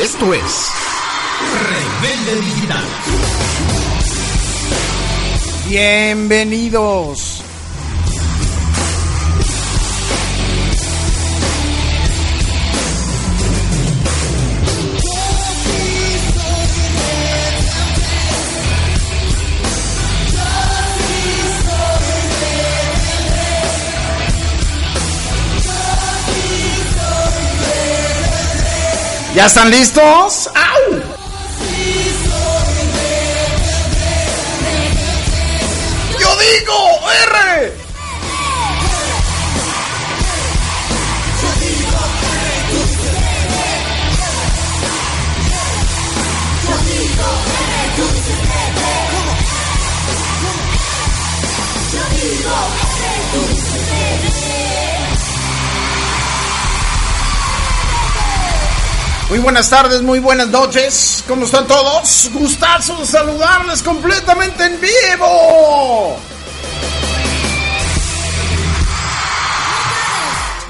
Esto es Rebelde Digital. Bienvenidos. ¿Ya están listos? ¡Au! Yo digo R. Muy buenas tardes, muy buenas noches. ¿Cómo están todos? Gustazo saludarles completamente en vivo.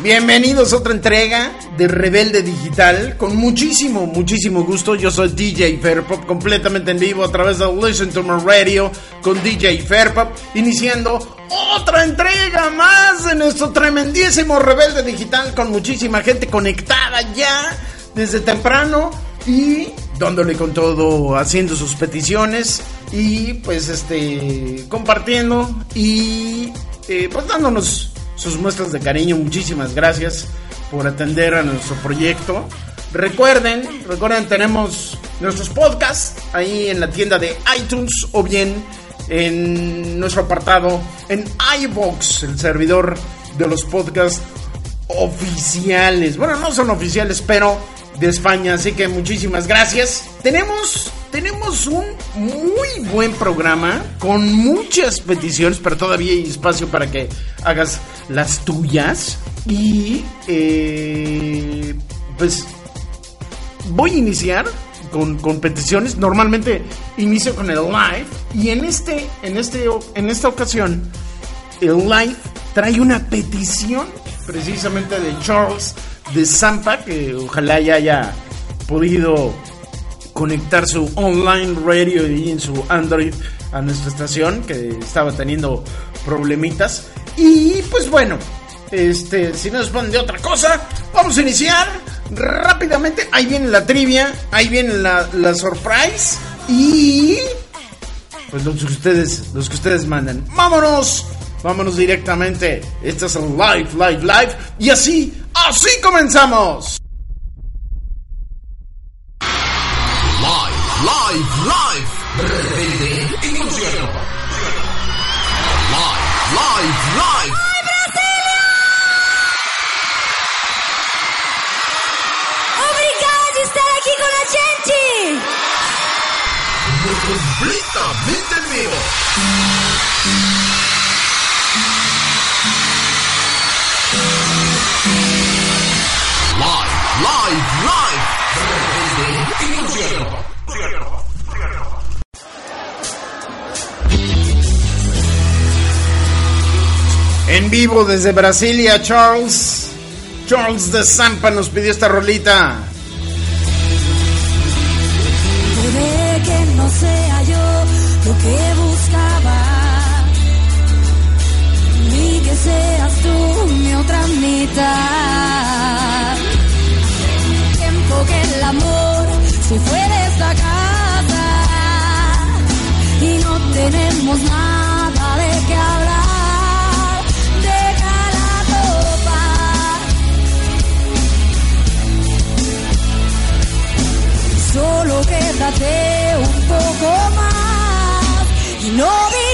Bienvenidos a otra entrega de Rebelde Digital. Con muchísimo, muchísimo gusto. Yo soy DJ Fairpop, completamente en vivo a través de Listen to My Radio con DJ Fairpop, iniciando otra entrega más de nuestro tremendísimo Rebelde Digital con muchísima gente conectada ya desde temprano y dándole con todo, haciendo sus peticiones y pues este compartiendo y eh, pues dándonos sus muestras de cariño. Muchísimas gracias por atender a nuestro proyecto. Recuerden, recuerden, tenemos nuestros podcasts ahí en la tienda de iTunes o bien en nuestro apartado en iBox, el servidor de los podcasts oficiales. Bueno, no son oficiales, pero de España, así que muchísimas gracias. Tenemos tenemos un muy buen programa con muchas peticiones, pero todavía hay espacio para que hagas las tuyas. Y eh, pues voy a iniciar con, con, peticiones. Normalmente inicio con el live. Y en este, en este, en esta ocasión, el live trae una petición precisamente de Charles de Zampa, que ojalá ya haya podido conectar su online radio y en su Android a nuestra estación, que estaba teniendo problemitas. Y pues bueno, este, si no nos de otra cosa, vamos a iniciar rápidamente. Ahí viene la trivia, ahí viene la, la surprise y pues los que ustedes, los que ustedes mandan. Vámonos Vámonos directamente. Esto es live, live, live. Y así, así comenzamos. Live, live, live. Rebelde y concierto. Live, live, live. ¡Ay, Brasilia! Obrigada de estar aquí con la gente. Completamente en vivo. En vivo desde Brasilia, Charles. Charles de Zampa nos pidió esta rolita. Puede que no sea yo lo que buscaba, ni que seas tú mi otra mitad. Tiempo que el amor se fue de esta casa y no tenemos nada Solo quédate un poco más y no digas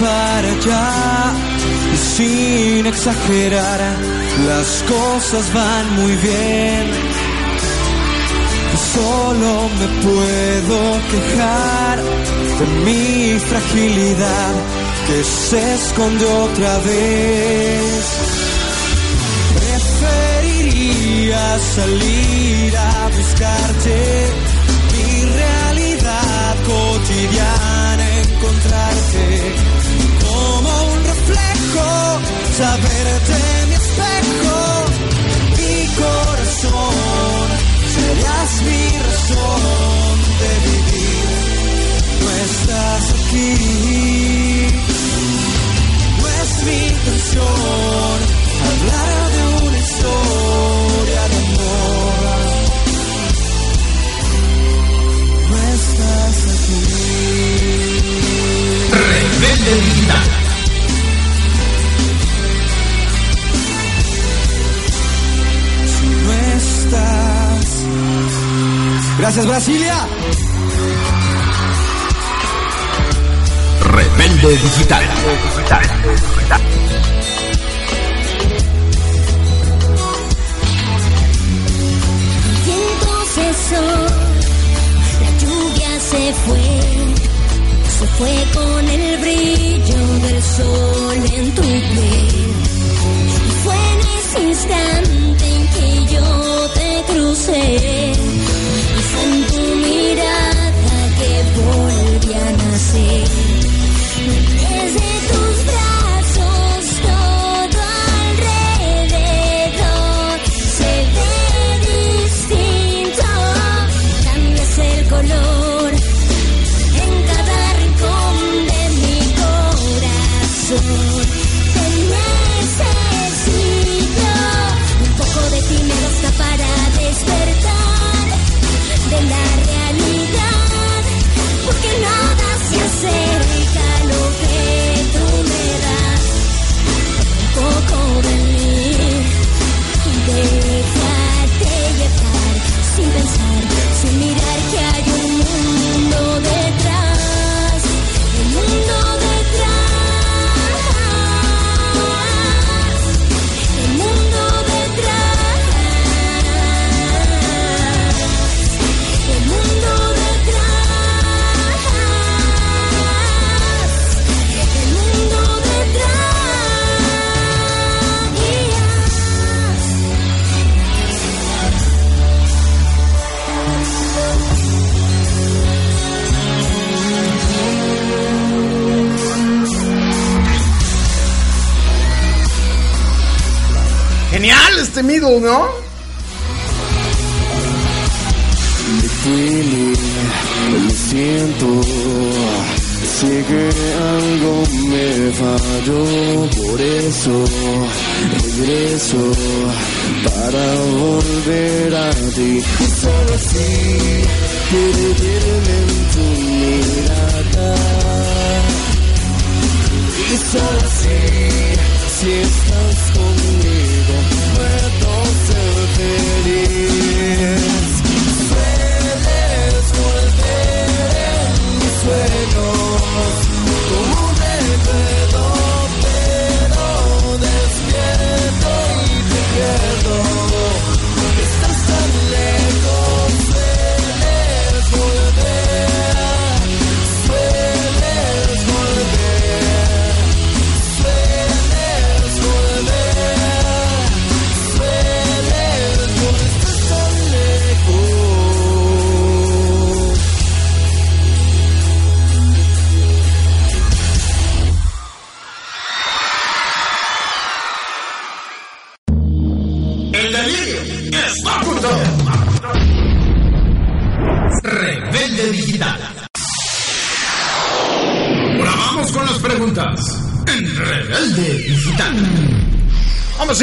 para allá y sin exagerar las cosas van muy bien. Solo me puedo quejar de mi fragilidad que se esconde otra vez. Preferiría salir a buscarte mi realidad cotidiana encontrarte como un reflejo, saberte mi espejo, mi corazón, serás mi razón de vivir. No estás aquí, no es mi canción hablar de un sol. Gracias, Brasilia. Rebelde digital. la lluvia se fue se fue con el brillo del sol en tu piel. Y fue en ese instante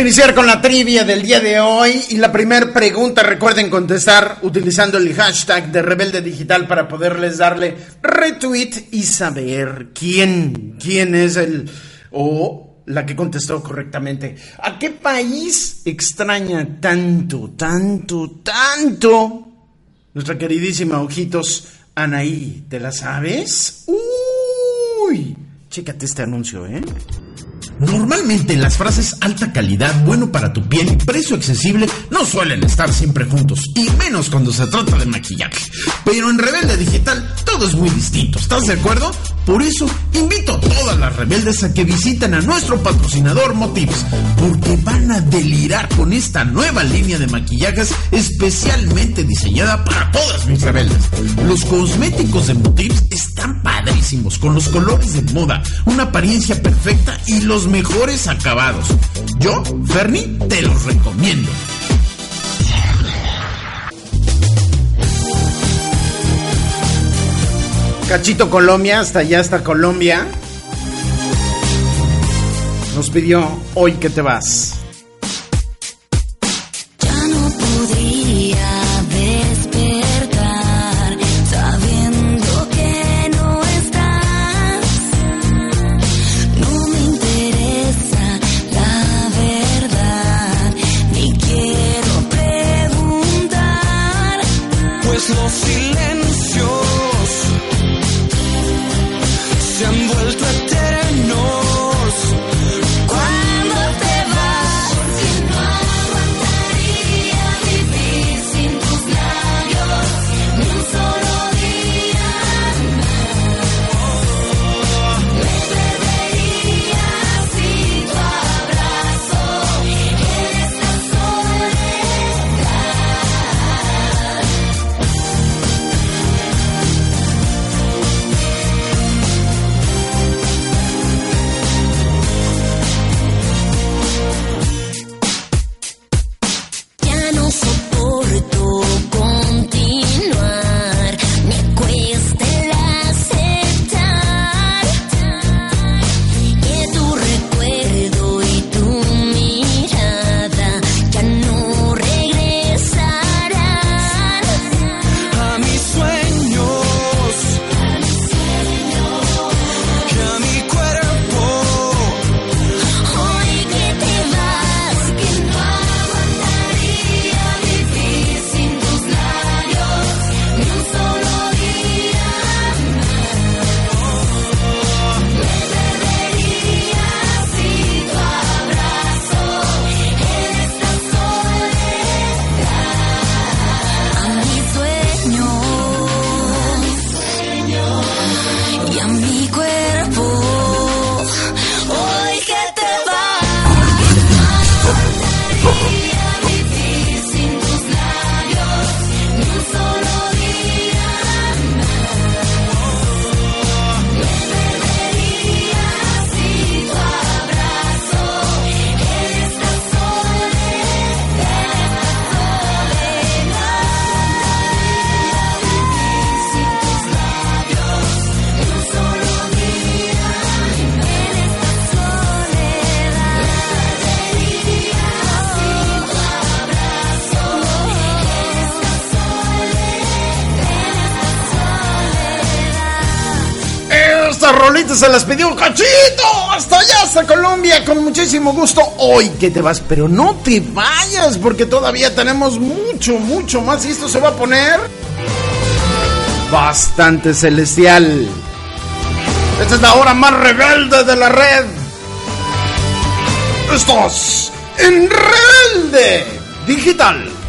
iniciar con la trivia del día de hoy y la primera pregunta recuerden contestar utilizando el hashtag de Rebelde Digital para poderles darle retweet y saber quién, quién es el o la que contestó correctamente. ¿A qué país extraña tanto, tanto, tanto nuestra queridísima Ojitos Anaí? ¿Te la sabes? Uy, chécate este anuncio, ¿eh? Normalmente las frases alta calidad, bueno para tu piel y precio accesible no suelen estar siempre juntos, y menos cuando se trata de maquillaje. Pero en Rebelde Digital todo es muy distinto, ¿estás de acuerdo? Por eso invito a todas las rebeldes a que visiten a nuestro patrocinador Motives, porque van a delirar con esta nueva línea de maquillajes especialmente diseñada para todas mis rebeldes. Los cosméticos de Motives están padrísimos, con los colores de moda, una apariencia perfecta y los mejores acabados. Yo, Fernie, te los recomiendo. Cachito Colombia, hasta allá hasta Colombia. Nos pidió hoy que te vas. Soledad. Esta rolita se las pidió Cachito. Hasta allá, hasta Colombia. Con muchísimo gusto. Hoy que te vas. Pero no te vayas porque todavía tenemos mucho, mucho más. Y esto se va a poner bastante celestial. Esta es la hora más rebelde de la red. Estás en Rebelde Digital.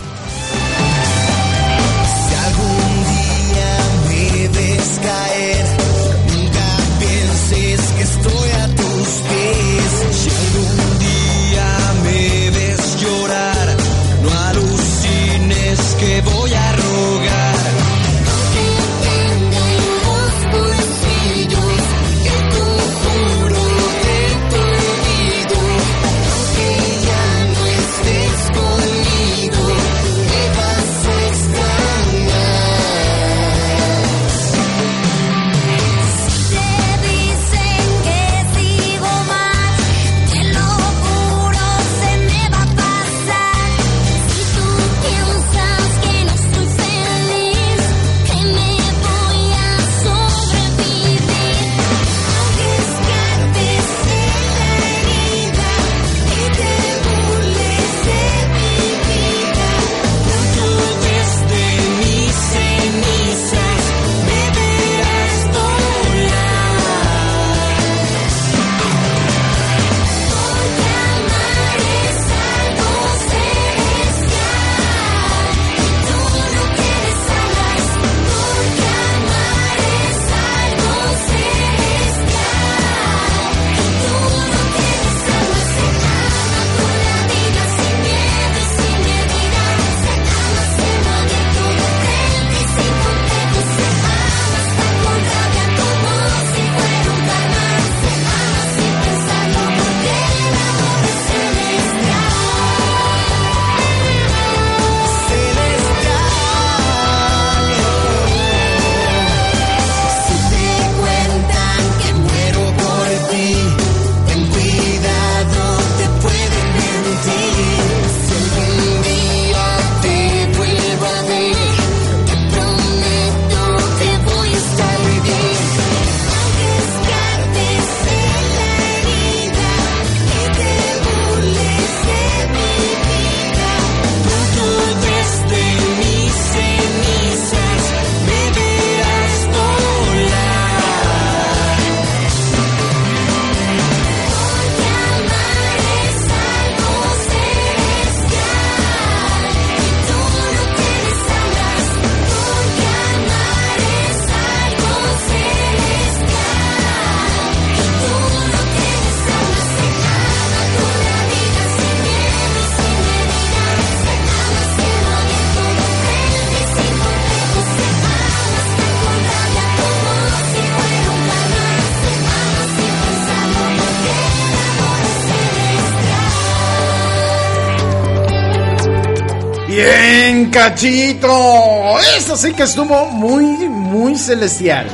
Cachito. Eso sí que estuvo muy, muy celestial.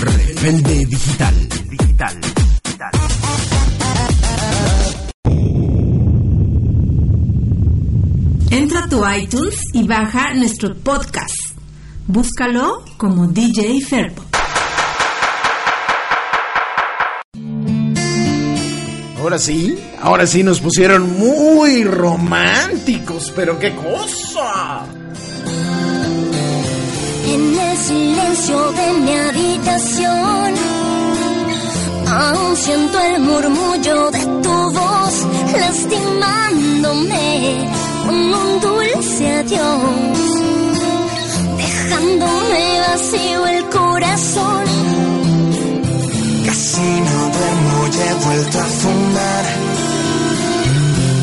Rebelde Digital. Digital. Entra a tu iTunes y baja nuestro podcast. Búscalo como DJ Ferpo. Ahora sí, ahora sí nos pusieron muy románticos, pero qué cosa. En el silencio de mi habitación, aún siento el murmullo de tu voz lastimándome con un dulce adiós, dejándome vacío el corazón. Casi no duermo, ya he vuelto a fumar.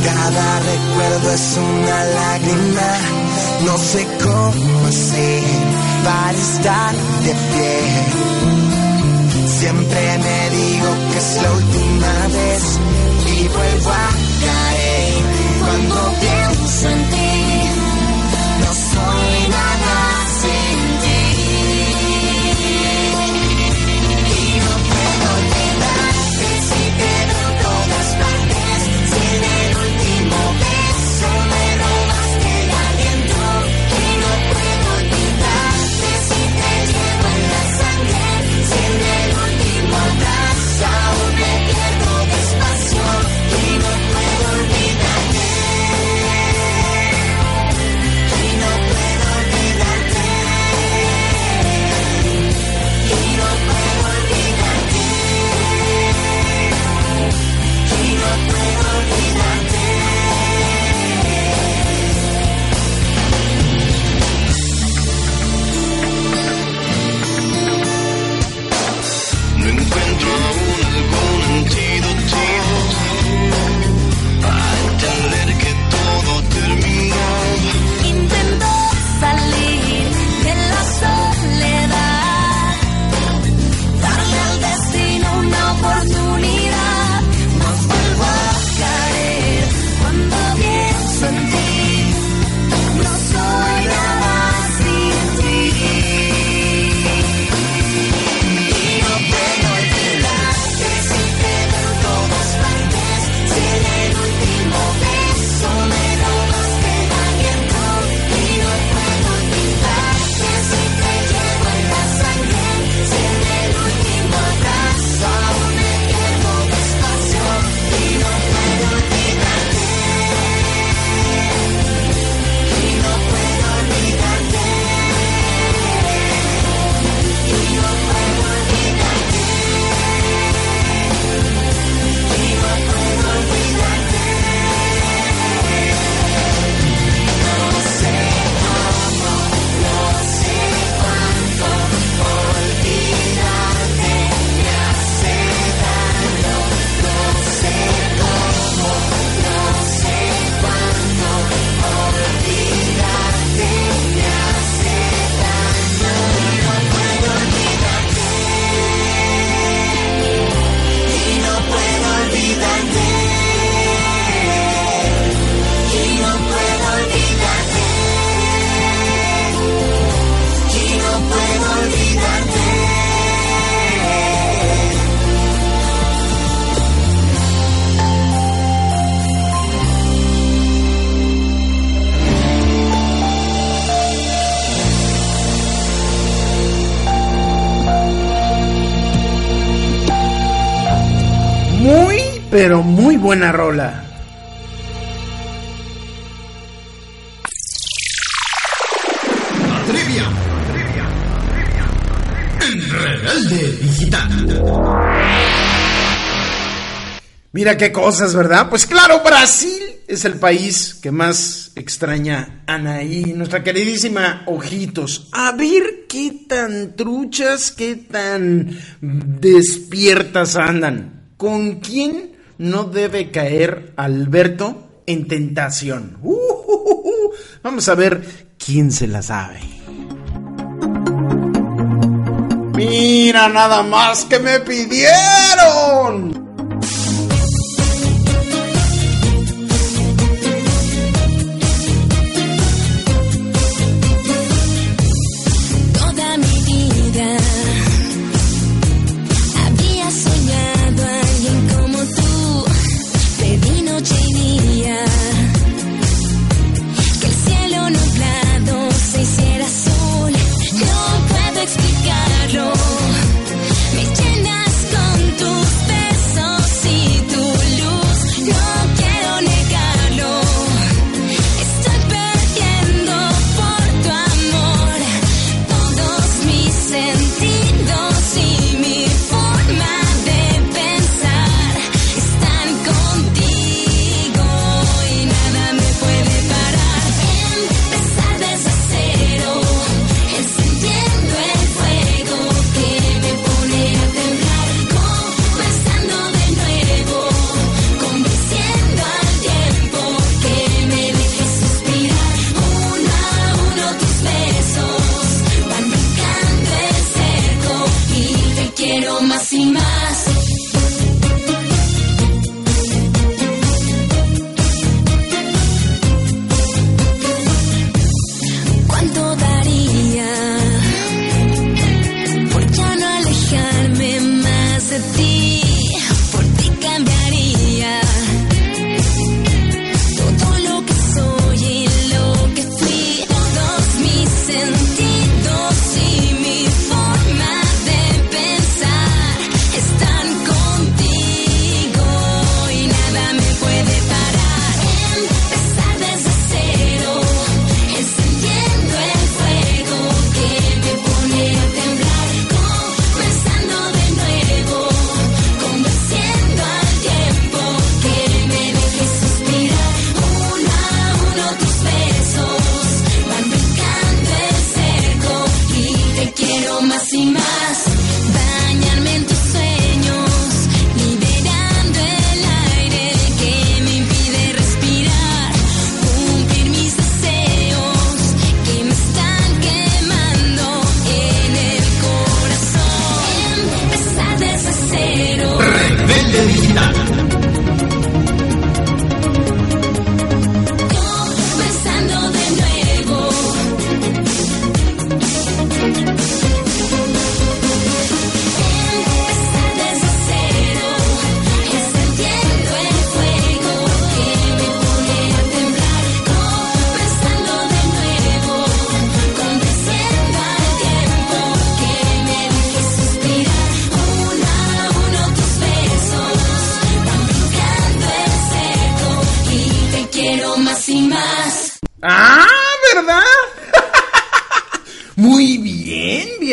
Cada recuerdo es una lágrima. No sé cómo hacer para estar de pie. Siempre me digo que es la última vez y vuelvo a caer cuando pienso buena rola. Trivia. En Rebelde Digital. Mira qué cosas, ¿verdad? Pues claro, Brasil es el país que más extraña a Anaí, nuestra queridísima Ojitos. A ver qué tan truchas, qué tan despiertas andan. ¿Con quién no debe caer Alberto en tentación? Uh. Vamos a ver quién se la sabe. Mira nada más que me pidieron.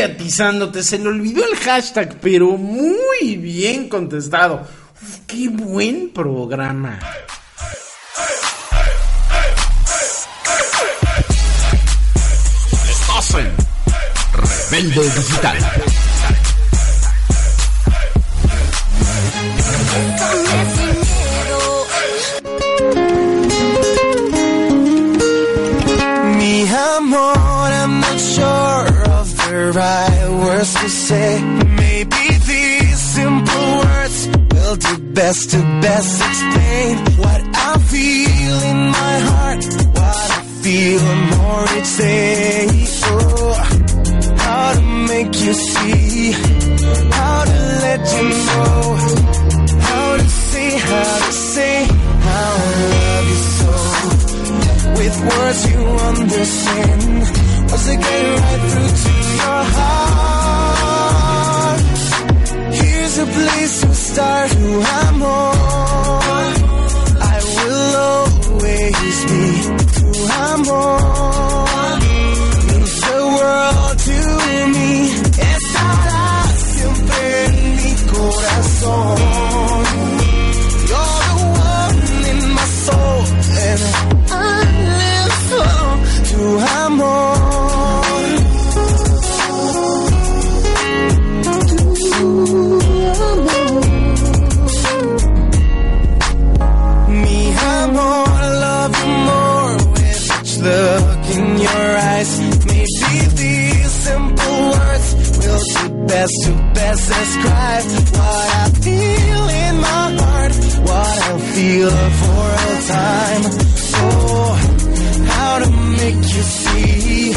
Bien, Beatizándote. Se le olvidó el hashtag, pero muy bien contestado. Uf, qué buen programa. Estás en Rebelde Digital. Mi amor, I'm not sure the right words to say. Maybe these simple words will do best to best explain what I feel in my heart, what I feel more each day. Oh, how to make you see, how to let you know, how to say, how to say, how I love you so with words you understand. Once I get right through to your heart, here's a place to start. Who I'm on. I will always be who I'm on. Means the world to me. Estarás siempre en mi corazón. Best to best describe what I feel in my heart, what I'll feel for all time. Oh, how to make you see,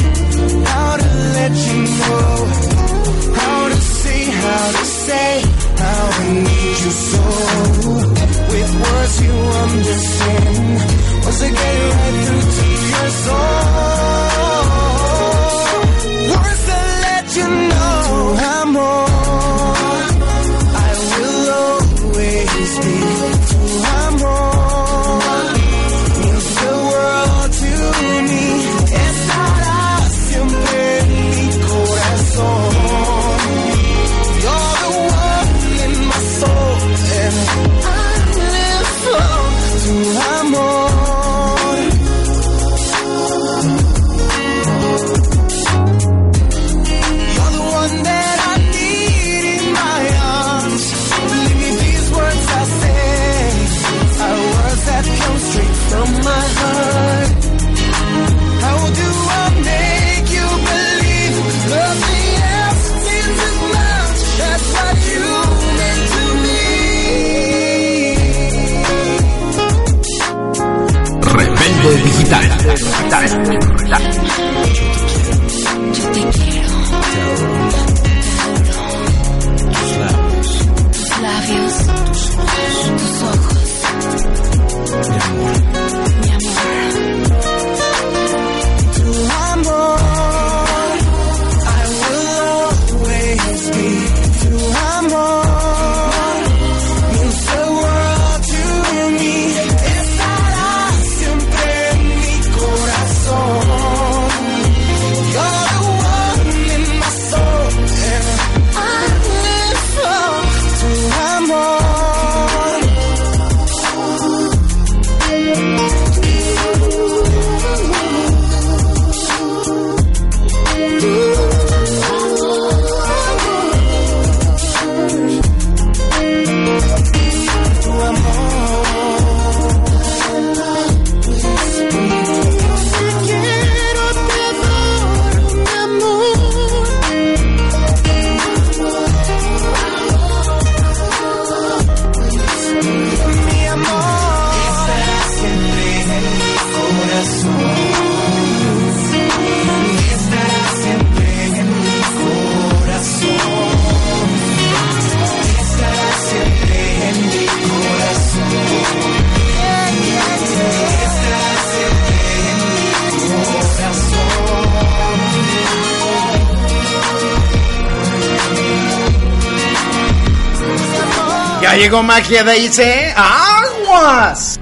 llegó magia de ICE. ¡Aguas!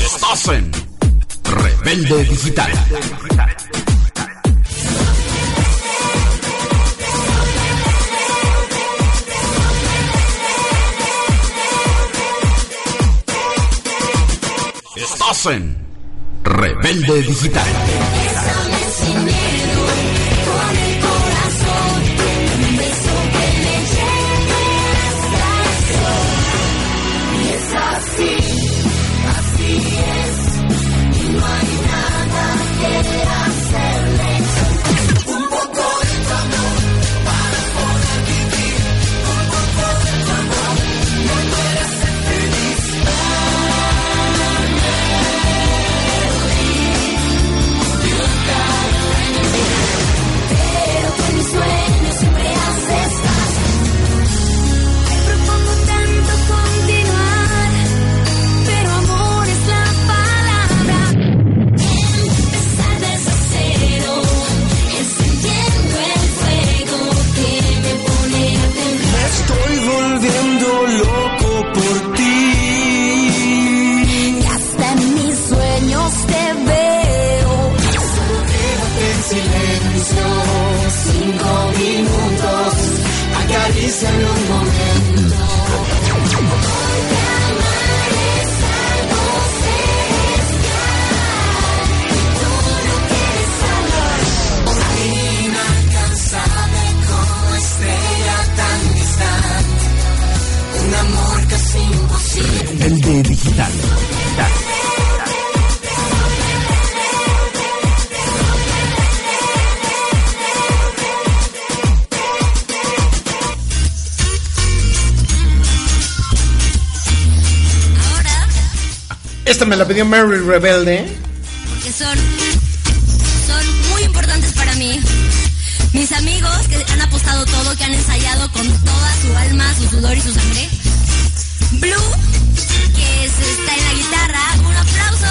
Estás en Rebelde Digital. Estás en Rebelde Digital. Rebelde Digital. Esta me la pidió Mary Rebelde. Porque son, son muy importantes para mí. Mis amigos que han apostado todo, que han ensayado con toda su alma, su sudor y su sangre. Blue está en la guitarra. Un aplauso.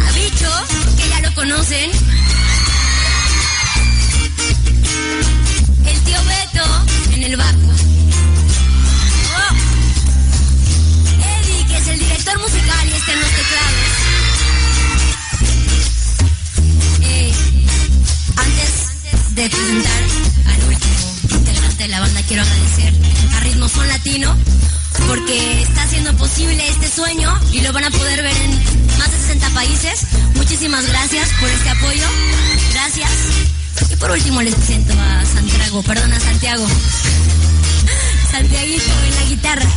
A Bicho, que ya lo conocen. posible este sueño y lo van a poder ver en más de 60 países. Muchísimas gracias por este apoyo. Gracias. Y por último les presento a Santiago, perdón, a Santiago. Santiaguito en la guitarra.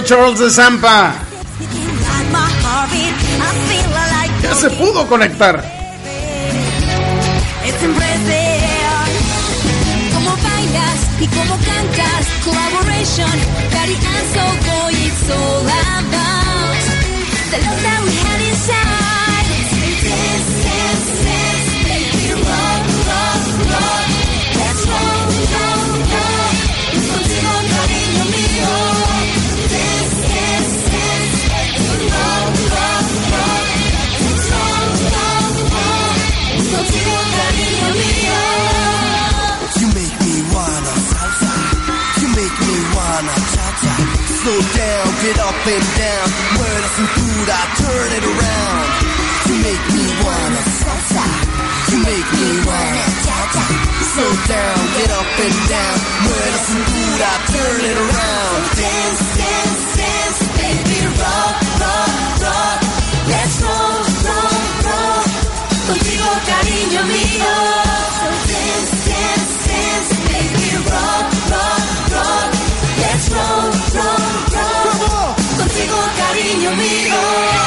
Charles de Zampa. Ya se pudo conectar. move it up and down. Word of some food, I turn it around. You make me wanna salsa. You make me wanna cha-cha. Slow down, get up and down. Word of some food, I turn it around. Dance, dance, dance, baby, rock, rock, rock. Let's go, go, go, Contigo, cariño mío. conmigo.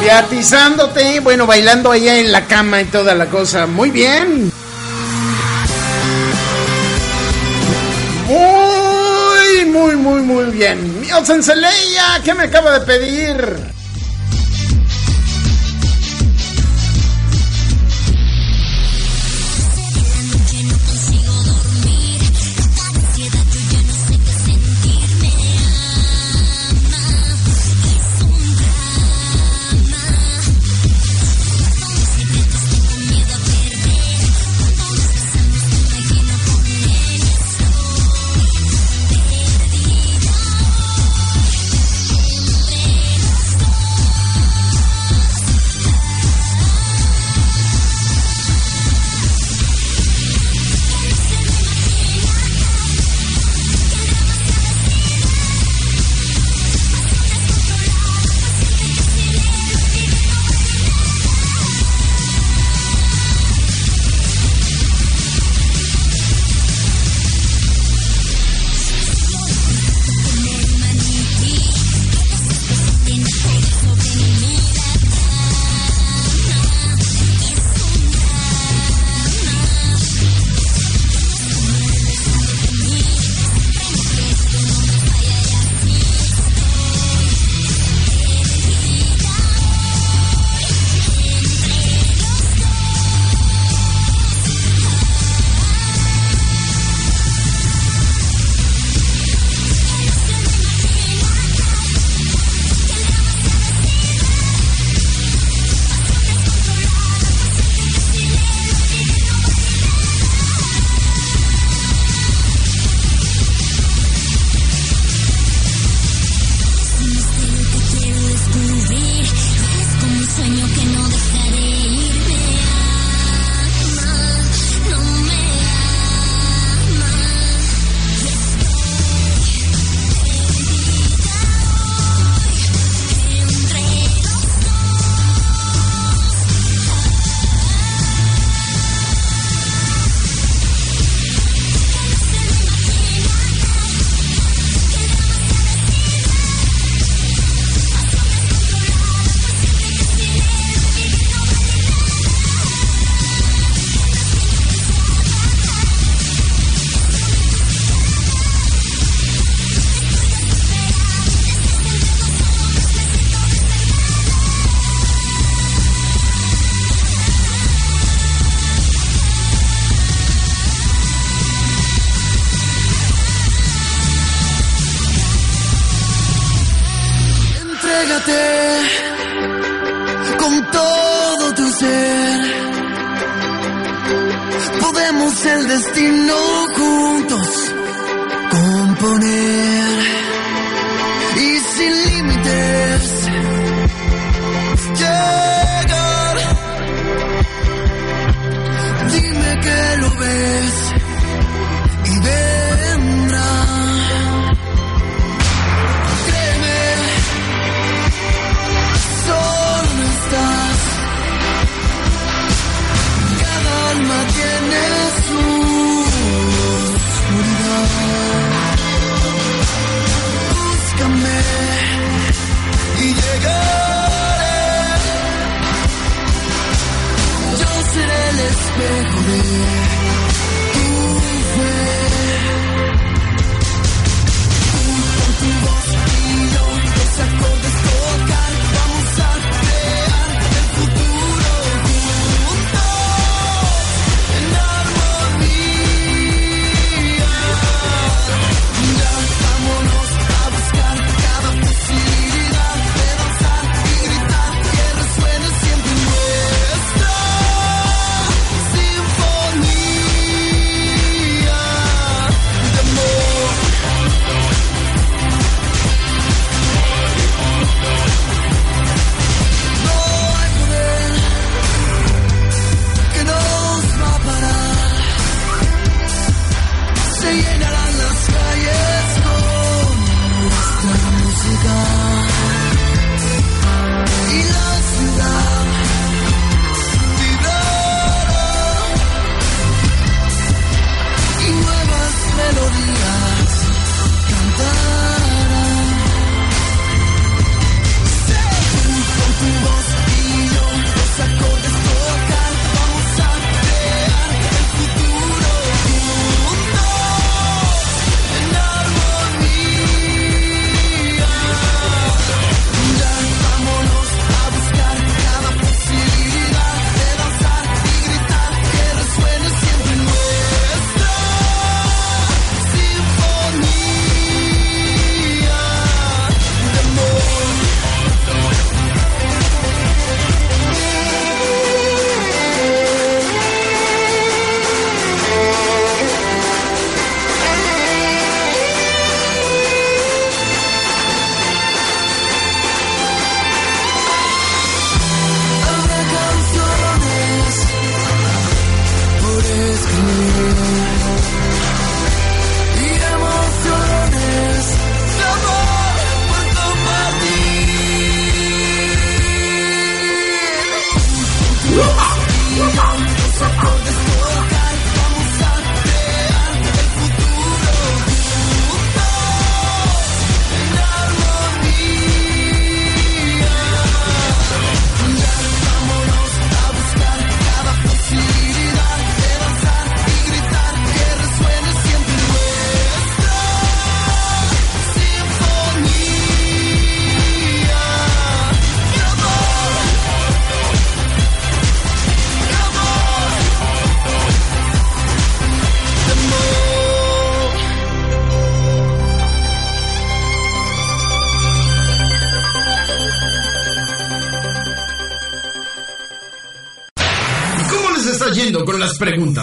Beatizándote, bueno, bailando allá en la cama y toda la cosa. Muy bien. Muy, muy, muy, muy bien. Mios en ¿qué me acaba de pedir?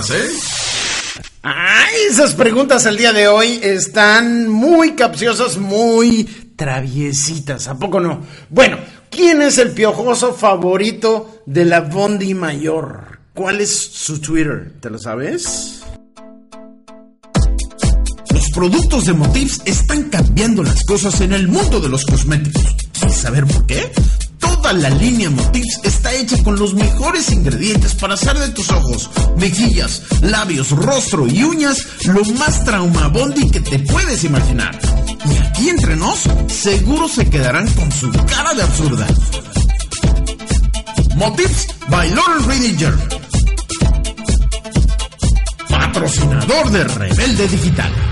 Preguntas, eh? Ay, esas preguntas el día de hoy están muy capciosas, muy traviesitas, ¿a poco no? Bueno, ¿quién es el piojoso favorito de la Bondi Mayor? ¿Cuál es su Twitter? ¿Te lo sabes? Los productos de Motifs están cambiando las cosas en el mundo de los cosméticos. ¿Quieres saber por qué? La línea Motifs está hecha con los mejores ingredientes para hacer de tus ojos, mejillas, labios, rostro y uñas lo más traumabondi que te puedes imaginar. Y aquí entre nos, seguro se quedarán con su cara de absurda. Motifs by Lauren Ridinger. Patrocinador de Rebelde Digital.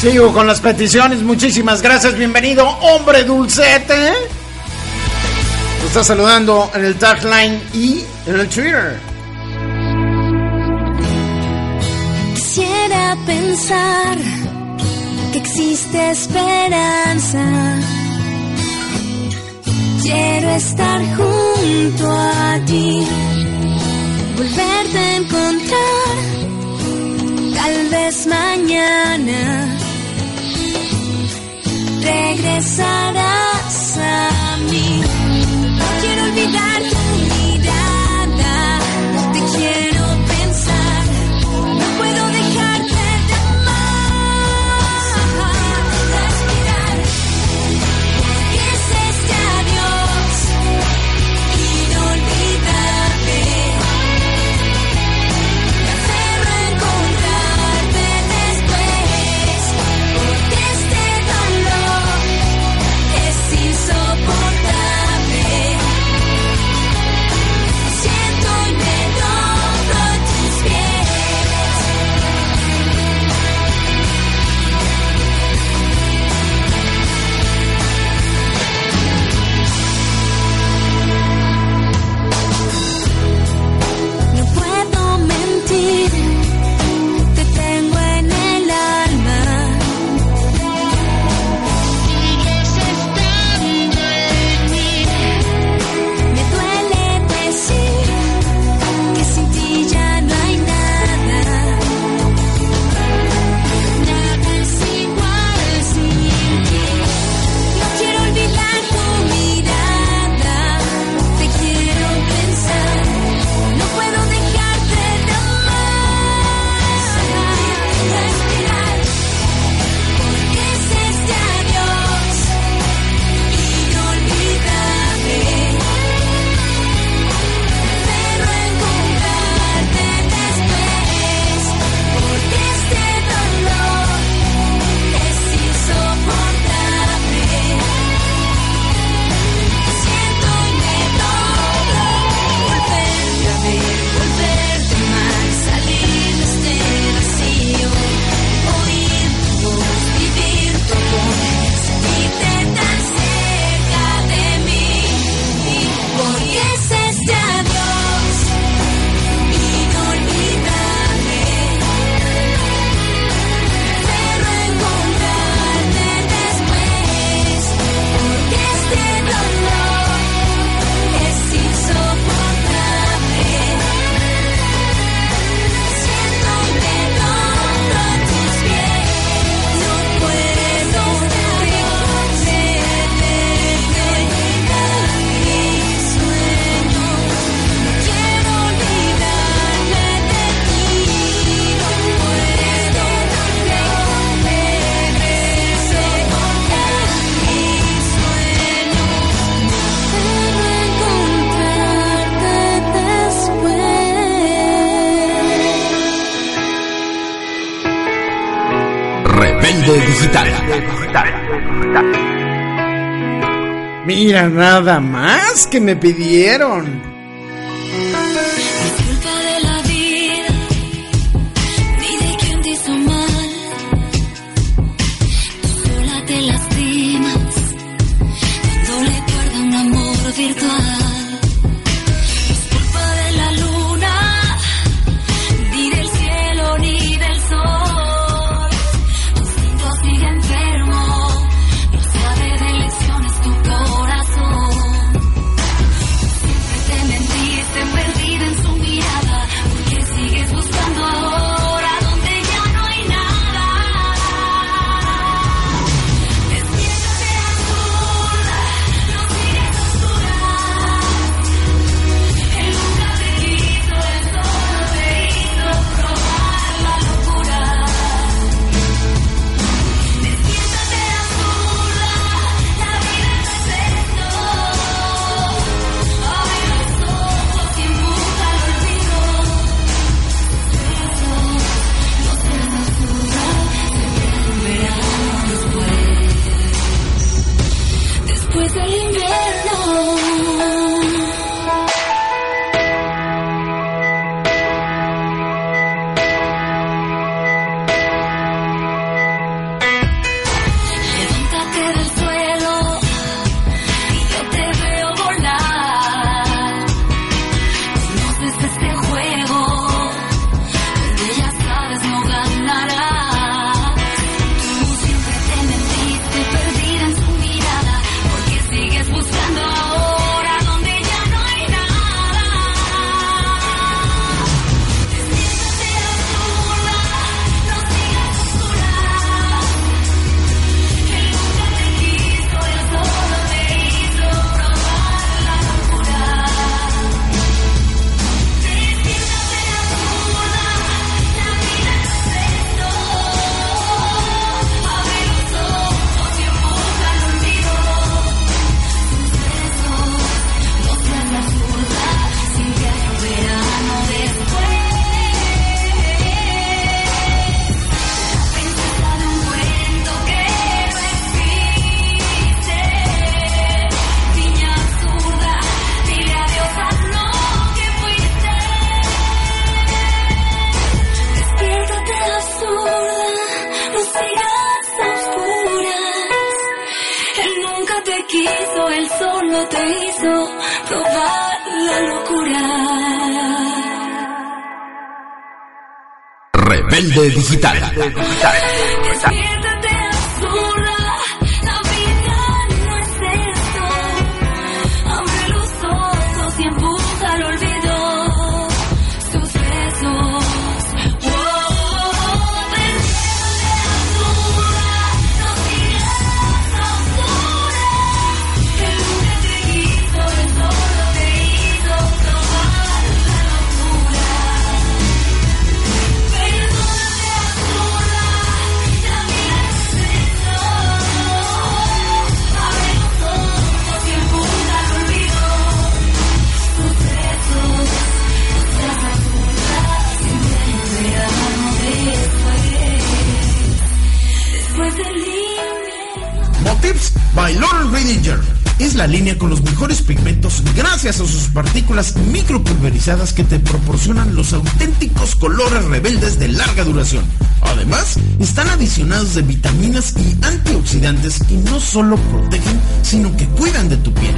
Sigo con las peticiones, muchísimas gracias, bienvenido, hombre dulcete. Lo está saludando en el tagline y en el Twitter. Quisiera pensar que existe esperanza. Quiero estar junto a ti, volverte a encontrar, tal vez mañana regresarás a mí. Nada más que me pidieron. Digital. Despiértate la línea con los mejores pigmentos gracias a sus partículas micropulverizadas que te proporcionan los auténticos colores rebeldes de larga duración. Además, están adicionados de vitaminas y antioxidantes que no solo protegen, sino que cuidan de tu piel.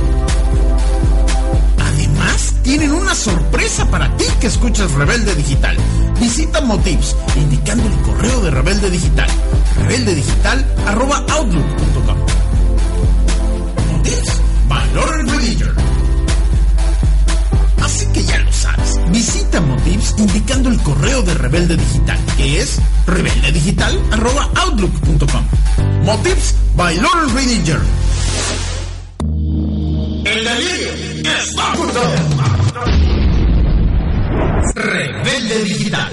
Además, tienen una sorpresa para ti que escuchas Rebelde Digital. Visita Motives indicando el correo de Rebelde Digital. rebeldedigital@outlook.com. Motives by Lauren Redinger. Así que ya lo sabes. Visita Motives indicando el correo de Rebelde Digital, que es rebeldedigital@outlook.com. Motives by Lauren Redinger. El delirio junto. Rebelde Digital.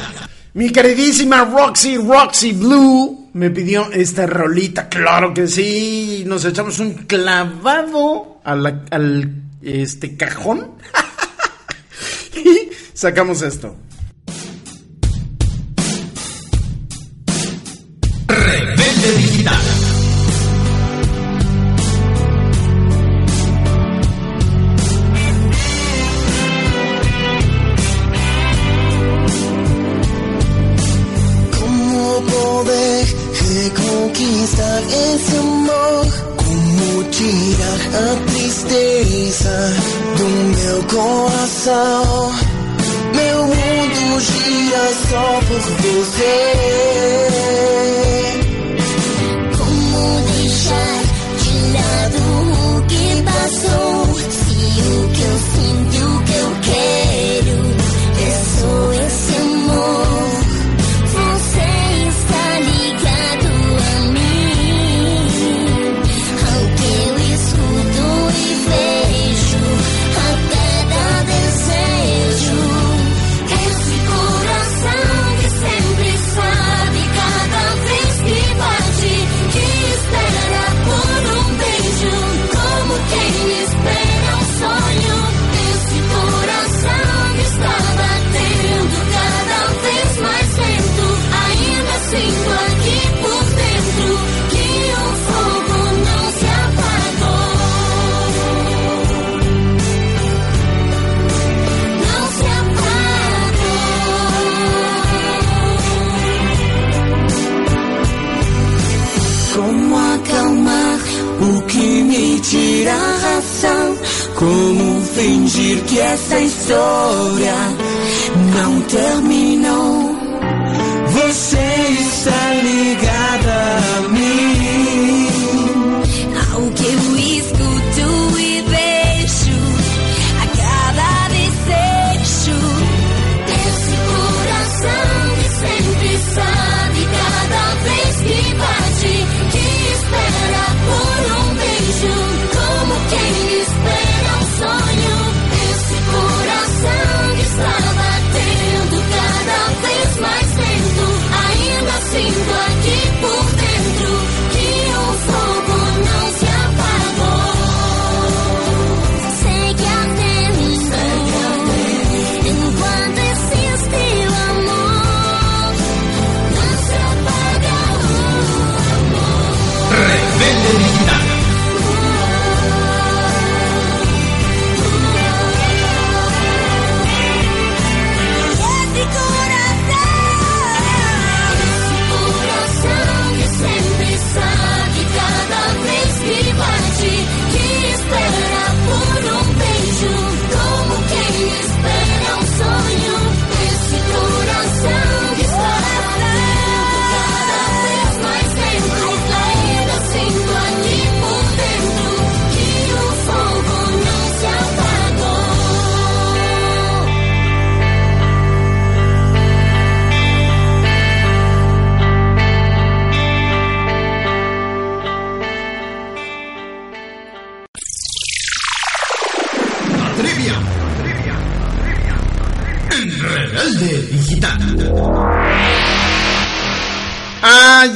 Mi queridísima Roxy, Roxy Blue, me pidió esta rolita, claro que sí. Nos echamos un clavado al este cajón y sacamos esto.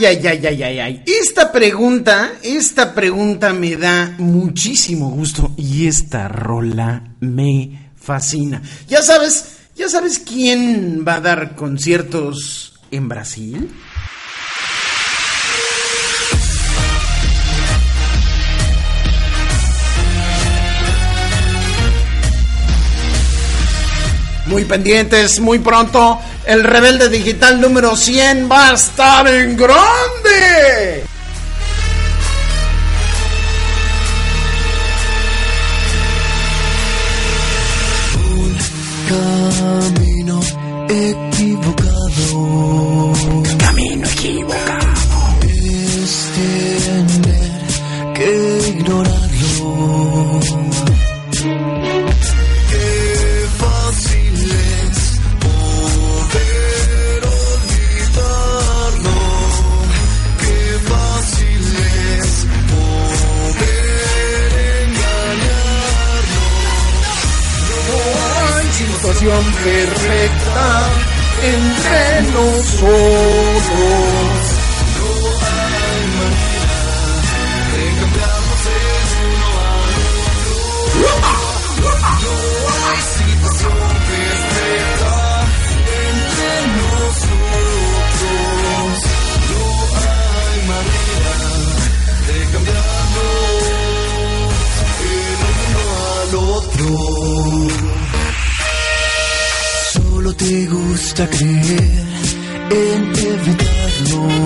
Ay, ay, ay, ay, ay. Esta pregunta, esta pregunta me da muchísimo gusto y esta rola me fascina. Ya sabes, ya sabes quién va a dar conciertos en Brasil. Muy pendientes, muy pronto, el Rebelde Digital número 100 va a estar en grande. Camino Solo te gusta creer en evitarnos.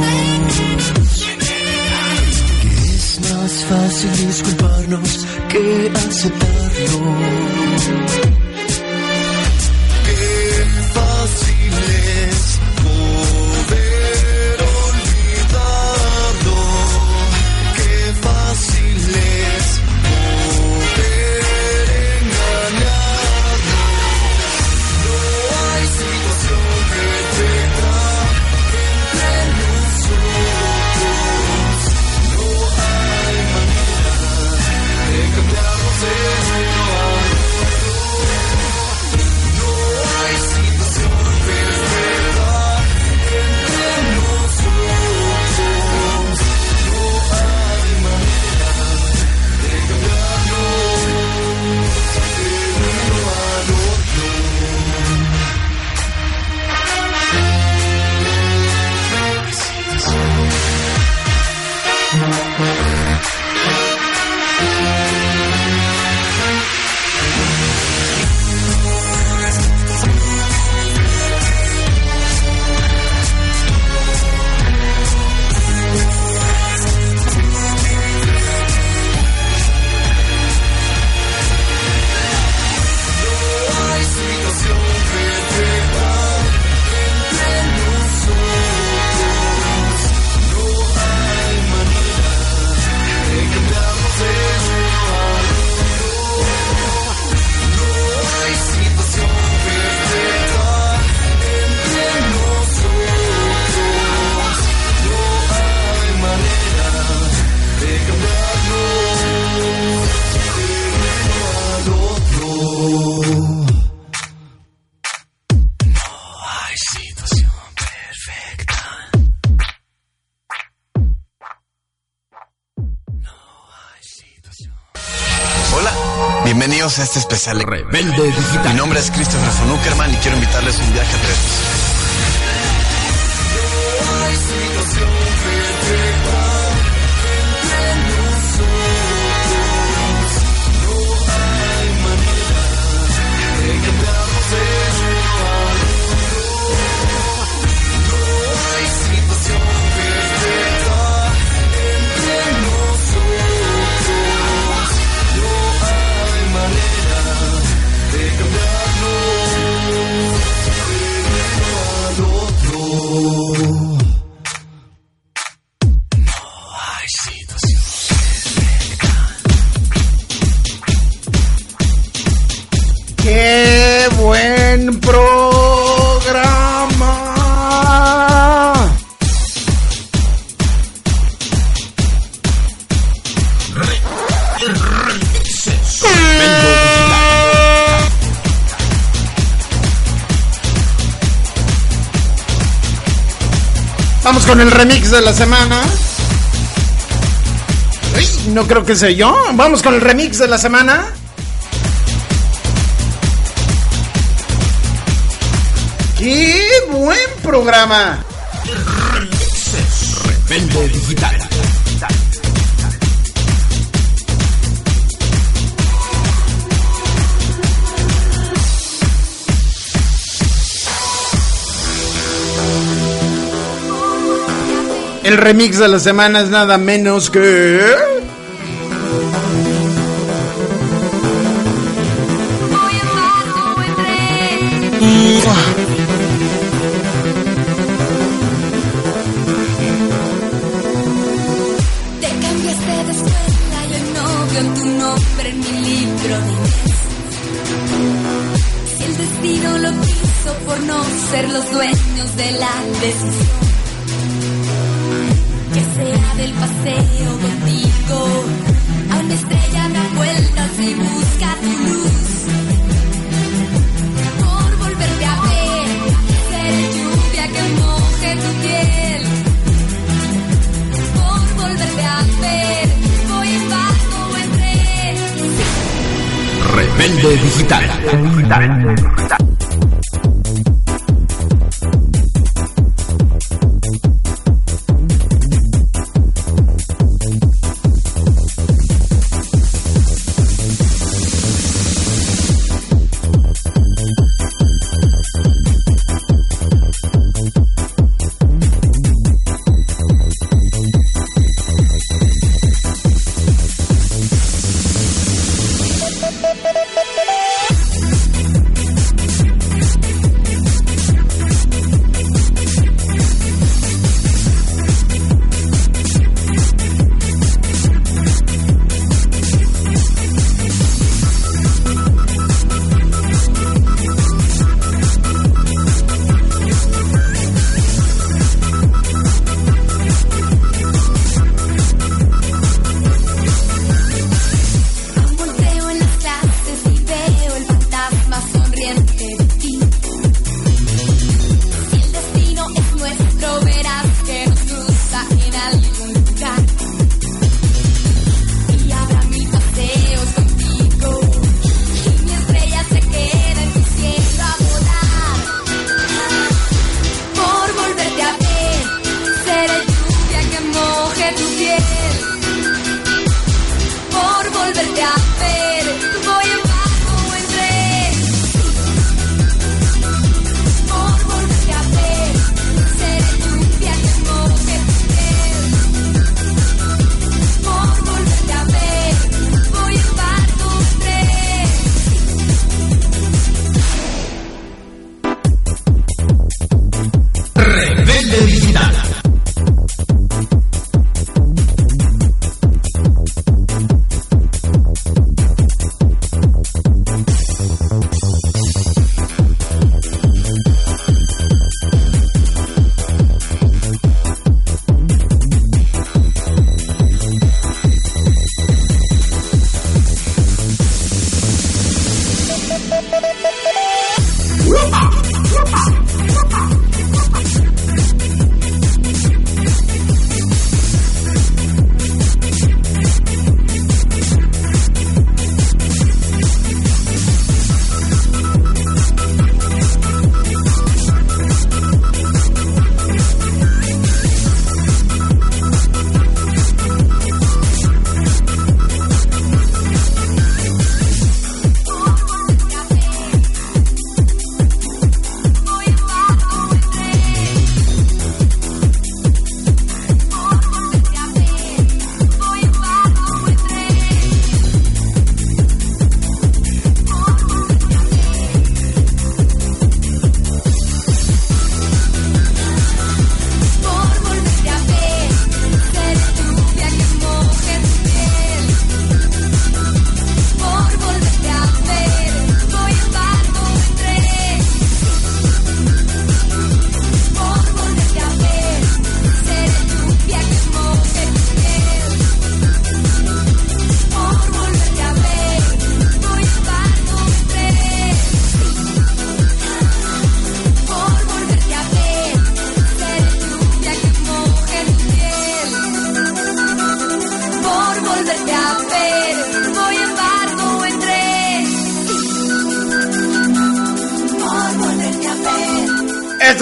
Que es más fácil disculparnos que aceptarlo. Este especial. Rebelde Digital. Mi nombre es Christopher von Uckerman y quiero invitarles a un viaje a tres. de la semana. No creo que sea yo. Vamos con el remix de la semana. ¡Qué buen programa! El remix de la semana es nada menos que... Rebelde Digital.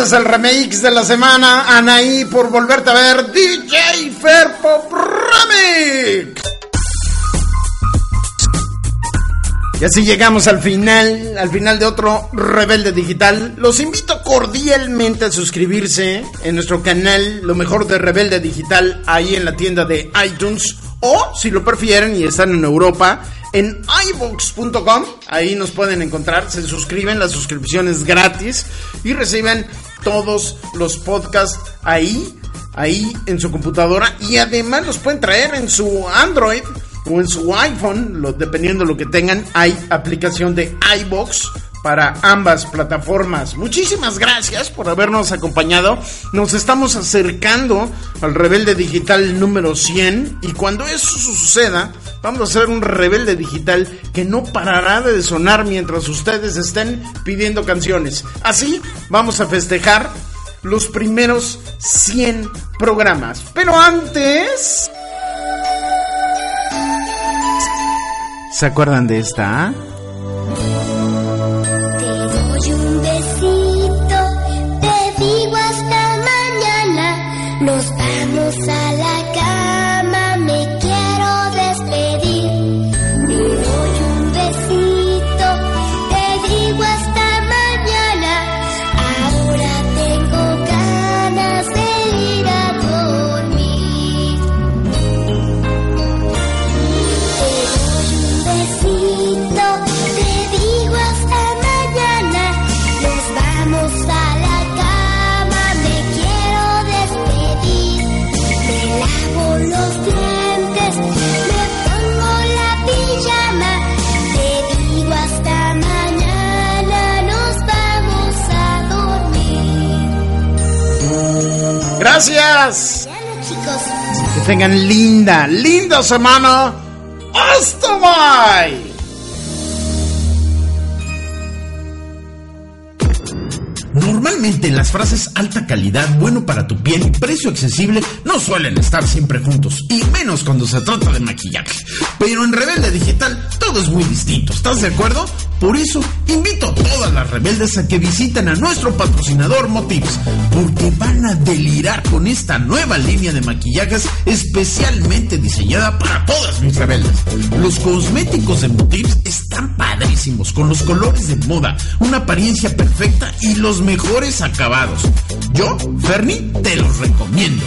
Es el remix de la semana. Anaí por volverte a ver. DJ Fairpop Remix. Y así llegamos al final, al final de otro Rebelde Digital. Los invito cordialmente a suscribirse en nuestro canal Lo mejor de Rebelde Digital ahí en la tienda de iTunes o si lo prefieren y están en Europa en ibox.com, ahí nos pueden encontrar, se suscriben, la suscripción es gratis y reciben todos los podcasts ahí, ahí en su computadora y además los pueden traer en su Android o en su iPhone, dependiendo de lo que tengan, hay aplicación de iBox para ambas plataformas. Muchísimas gracias por habernos acompañado. Nos estamos acercando al Rebelde Digital número 100 y cuando eso suceda, vamos a hacer un Rebelde Digital que no parará de sonar mientras ustedes estén pidiendo canciones. Así vamos a festejar los primeros 100 programas. Pero antes... ¿Se acuerdan de esta? Gracias. Que tengan linda, linda semana. ¡Hasta bye! Normalmente las frases alta calidad, bueno para tu piel y precio accesible no suelen estar siempre juntos, y menos cuando se trata de maquillaje. Pero en Rebelde Digital todo es muy distinto, ¿estás de acuerdo? Por eso invito a todas las rebeldes a que visiten a nuestro patrocinador Motives, porque van a delirar con esta nueva línea de maquillajes especialmente diseñada para todas mis rebeldes. Los cosméticos de Motives están padrísimos, con los colores de moda, una apariencia perfecta y los mejores acabados. Yo, Fernie, te los recomiendo.